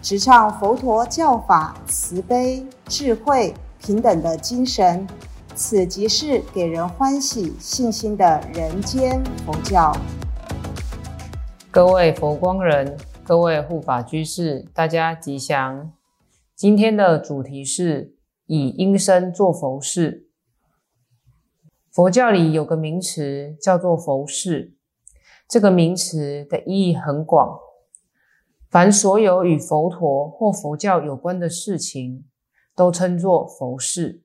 直唱佛陀教法慈悲、智慧、平等的精神，此即是给人欢喜、信心的人间佛教。各位佛光人，各位护法居士，大家吉祥。今天的主题是以因身做佛事。佛教里有个名词叫做佛事，这个名词的意义很广。凡所有与佛陀或佛教有关的事情，都称作佛事。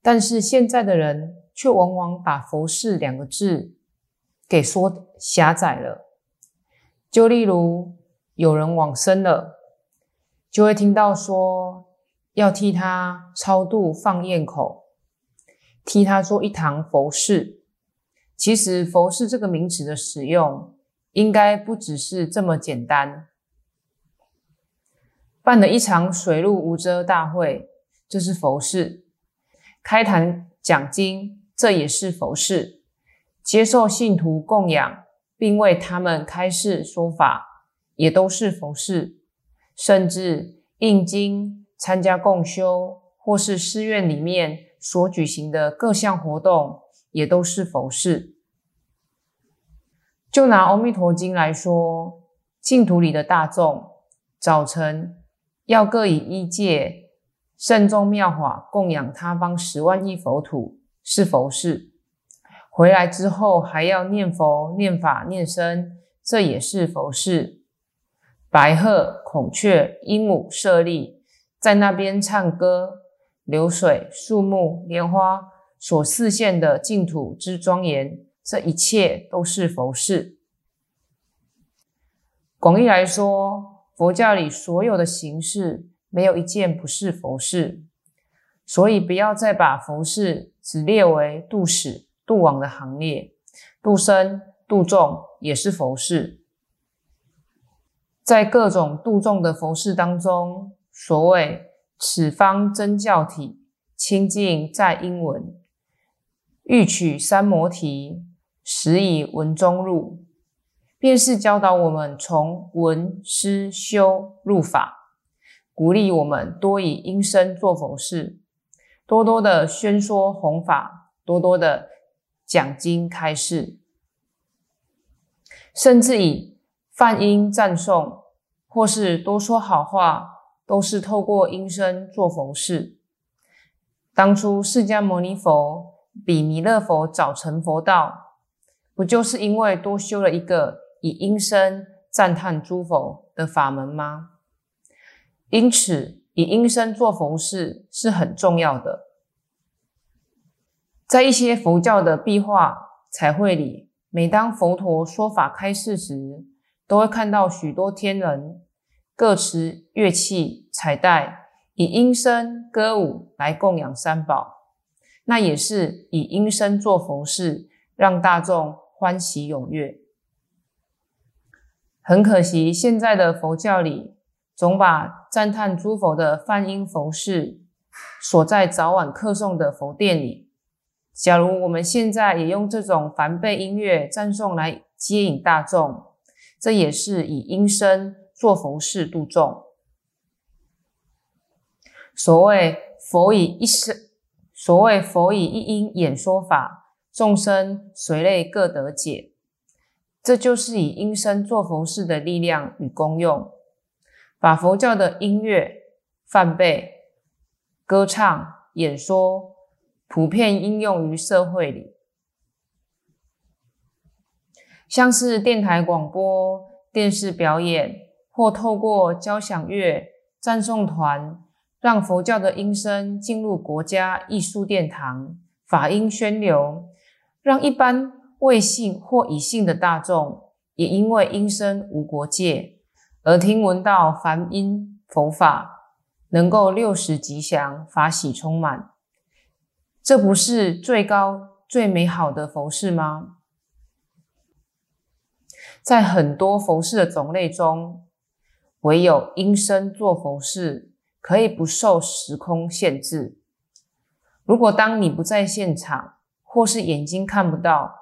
但是现在的人却往往把“佛事”两个字给说狭窄了。就例如有人往生了，就会听到说要替他超度放焰口，替他做一堂佛事。其实“佛事”这个名词的使用。应该不只是这么简单。办了一场水陆无遮大会，这是佛事；开坛讲经，这也是佛事；接受信徒供养，并为他们开示说法，也都是佛事；甚至印经、参加共修，或是寺院里面所举行的各项活动，也都是佛事。就拿《阿弥陀经》来说，净土里的大众早晨要各以一戒慎重妙法供养他方十万亿佛土，是佛事；回来之后还要念佛、念法、念僧，这也是佛事。白鹤、孔雀、鹦鹉、舍利在那边唱歌，流水、树木、莲花所示现的净土之庄严。这一切都是佛事。广义来说，佛教里所有的形式，没有一件不是佛事。所以，不要再把佛事只列为度死、度亡的行列，度生、度众也是佛事。在各种度众的佛事当中，所谓此方真教体，清净在英文，欲取三摩提。实以文中入，便是教导我们从文思修入法，鼓励我们多以音声做佛事，多多的宣说弘法，多多的讲经开示，甚至以梵音赞颂，或是多说好话，都是透过音声做佛事。当初释迦牟尼佛比弥勒佛早成佛道。不就是因为多修了一个以音声赞叹诸佛的法门吗？因此，以音声做佛事是很重要的。在一些佛教的壁画彩绘里，每当佛陀说法开示时，都会看到许多天人各持乐器彩带，以音声歌舞来供养三宝，那也是以音声做佛事，让大众。欢喜踊跃，很可惜，现在的佛教里总把赞叹诸佛的梵音佛事锁在早晚课诵的佛殿里。假如我们现在也用这种梵呗音乐赞颂来接引大众，这也是以音声做佛事度众。所谓佛以一声，所谓佛以一音演说法。众生随类各得解，这就是以音声做佛事的力量与功用，把佛教的音乐、梵呗、歌唱、演说普遍应用于社会里，像是电台广播、电视表演，或透过交响乐、赞颂团，让佛教的音声进入国家艺术殿堂，法音宣流。让一般未信或已信的大众，也因为因生无国界，而听闻到梵音佛法，能够六时吉祥，法喜充满，这不是最高最美好的佛事吗？在很多佛事的种类中，唯有音声做佛事，可以不受时空限制。如果当你不在现场，或是眼睛看不到，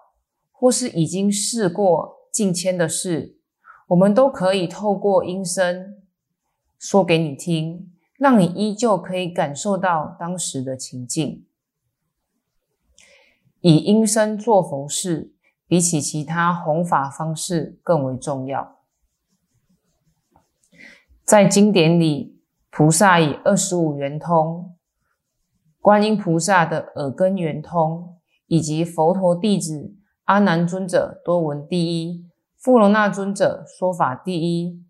或是已经试过近千的事，我们都可以透过音声说给你听，让你依旧可以感受到当时的情境。以音声做佛事，比起其他弘法方式更为重要。在经典里，菩萨以二十五圆通，观音菩萨的耳根圆通。以及佛陀弟子阿难尊者多闻第一，富罗那尊者说法第一，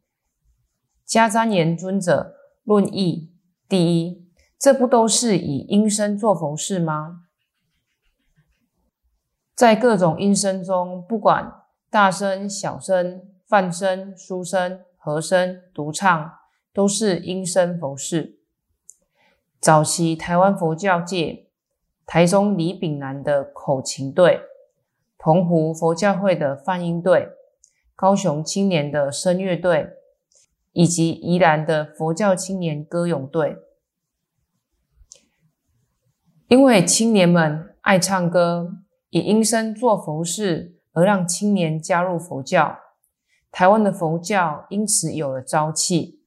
迦旃延尊者论义第一，这不都是以音声做佛事吗？在各种音声中，不管大声、小声、泛声、书声、和声、独唱，都是音声佛事。早期台湾佛教界。台中李炳南的口琴队，澎湖佛教会的泛音队，高雄青年的声乐队，以及宜兰的佛教青年歌咏队。因为青年们爱唱歌，以音声做佛事，而让青年加入佛教，台湾的佛教因此有了朝气，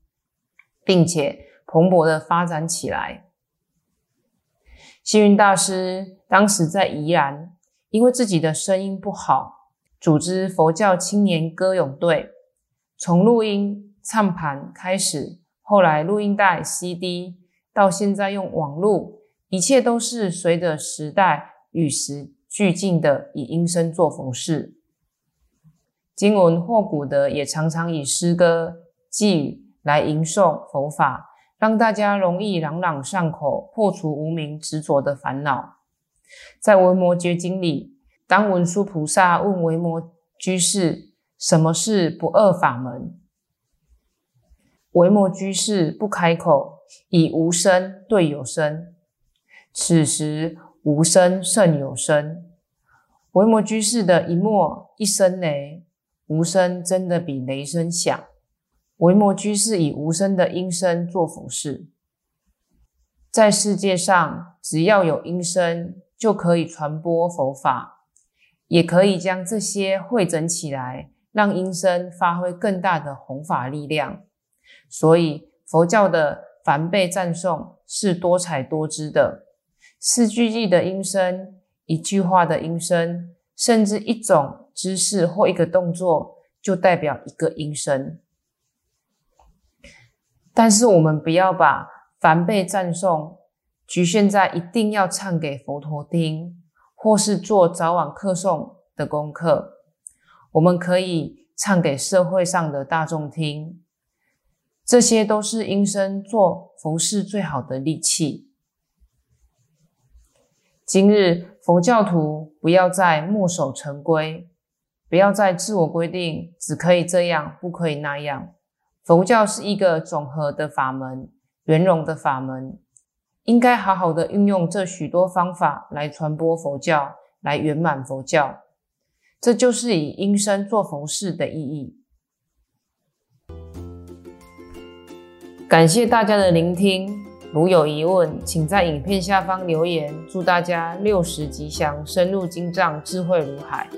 并且蓬勃的发展起来。星云大师当时在宜兰，因为自己的声音不好，组织佛教青年歌咏队，从录音唱盘开始，后来录音带、CD，到现在用网络，一切都是随着时代与时俱进的，以音声做佛事。经文或古的也常常以诗歌寄语来吟诵佛法。让大家容易朗朗上口，破除无名执着的烦恼。在《维摩诘经》里，当文殊菩萨问维摩居士：“什么是不二法门？”维摩居士不开口，以无声对有声。此时无声胜有声。维摩居士的一默一声雷，无声真的比雷声响。维摩居士以无声的音声做佛事，在世界上，只要有音声，就可以传播佛法，也可以将这些汇整起来，让音声发挥更大的弘法力量。所以，佛教的梵呗赞颂是多彩多姿的，四句偈的音声，一句话的音声，甚至一种姿势或一个动作，就代表一个音声。但是我们不要把梵呗赞颂局限在一定要唱给佛陀听，或是做早晚课诵的功课。我们可以唱给社会上的大众听，这些都是音声做佛事最好的利器。今日佛教徒不要再墨守成规，不要再自我规定，只可以这样，不可以那样。佛教是一个总和的法门，圆融的法门，应该好好的运用这许多方法来传播佛教，来圆满佛教。这就是以音声做佛事的意义。感谢大家的聆听，如有疑问，请在影片下方留言。祝大家六十吉祥，深入经藏，智慧如海。